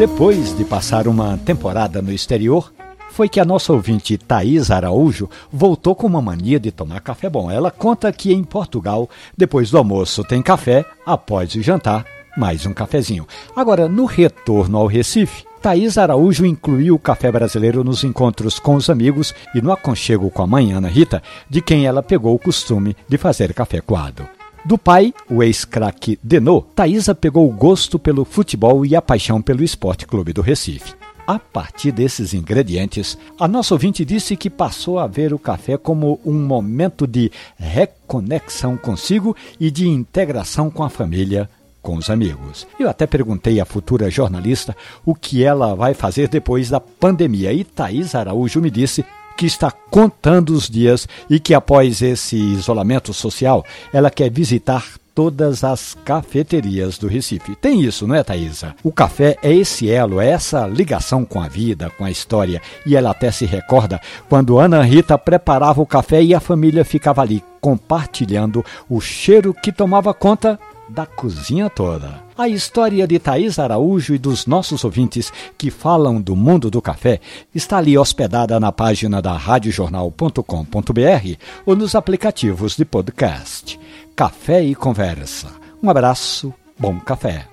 Depois de passar uma temporada no exterior, foi que a nossa ouvinte Thaís Araújo voltou com uma mania de tomar café bom. Ela conta que em Portugal, depois do almoço tem café, após o jantar, mais um cafezinho. Agora, no retorno ao Recife, Thaís Araújo incluiu o café brasileiro nos encontros com os amigos e no aconchego com a mãe Ana Rita, de quem ela pegou o costume de fazer café coado. Do pai, o ex-craque Denô, Thaisa pegou o gosto pelo futebol e a paixão pelo Esporte Clube do Recife. A partir desses ingredientes, a nossa ouvinte disse que passou a ver o café como um momento de reconexão consigo e de integração com a família, com os amigos. Eu até perguntei à futura jornalista o que ela vai fazer depois da pandemia e Thaís Araújo me disse que está contando os dias e que após esse isolamento social, ela quer visitar todas as cafeterias do Recife. Tem isso, não é, Thaisa? O café é esse elo, é essa ligação com a vida, com a história. E ela até se recorda quando Ana Rita preparava o café e a família ficava ali compartilhando o cheiro que tomava conta da cozinha toda. A história de Thaís Araújo e dos nossos ouvintes que falam do mundo do café está ali hospedada na página da radiojornal.com.br ou nos aplicativos de podcast. Café e Conversa. Um abraço, bom café.